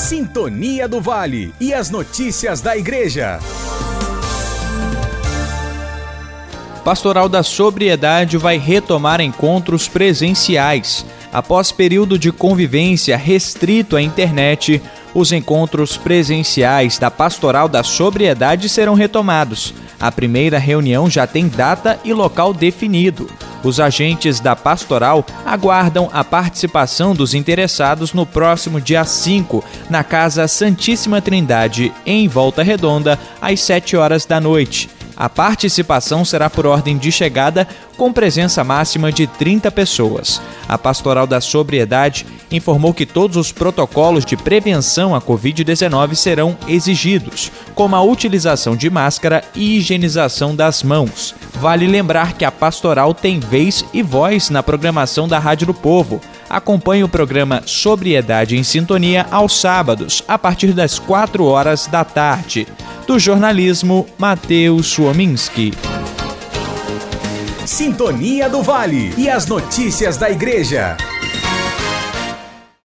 Sintonia do Vale e as notícias da Igreja. Pastoral da Sobriedade vai retomar encontros presenciais. Após período de convivência restrito à internet, os encontros presenciais da Pastoral da Sobriedade serão retomados. A primeira reunião já tem data e local definido. Os agentes da pastoral aguardam a participação dos interessados no próximo dia 5, na Casa Santíssima Trindade, em Volta Redonda, às 7 horas da noite. A participação será por ordem de chegada, com presença máxima de 30 pessoas. A Pastoral da Sobriedade informou que todos os protocolos de prevenção à Covid-19 serão exigidos, como a utilização de máscara e higienização das mãos. Vale lembrar que a Pastoral tem vez e voz na programação da Rádio do Povo. Acompanhe o programa Sobriedade em Sintonia aos sábados, a partir das 4 horas da tarde do jornalismo Matheus Suominski. Sintonia do Vale e as notícias da Igreja.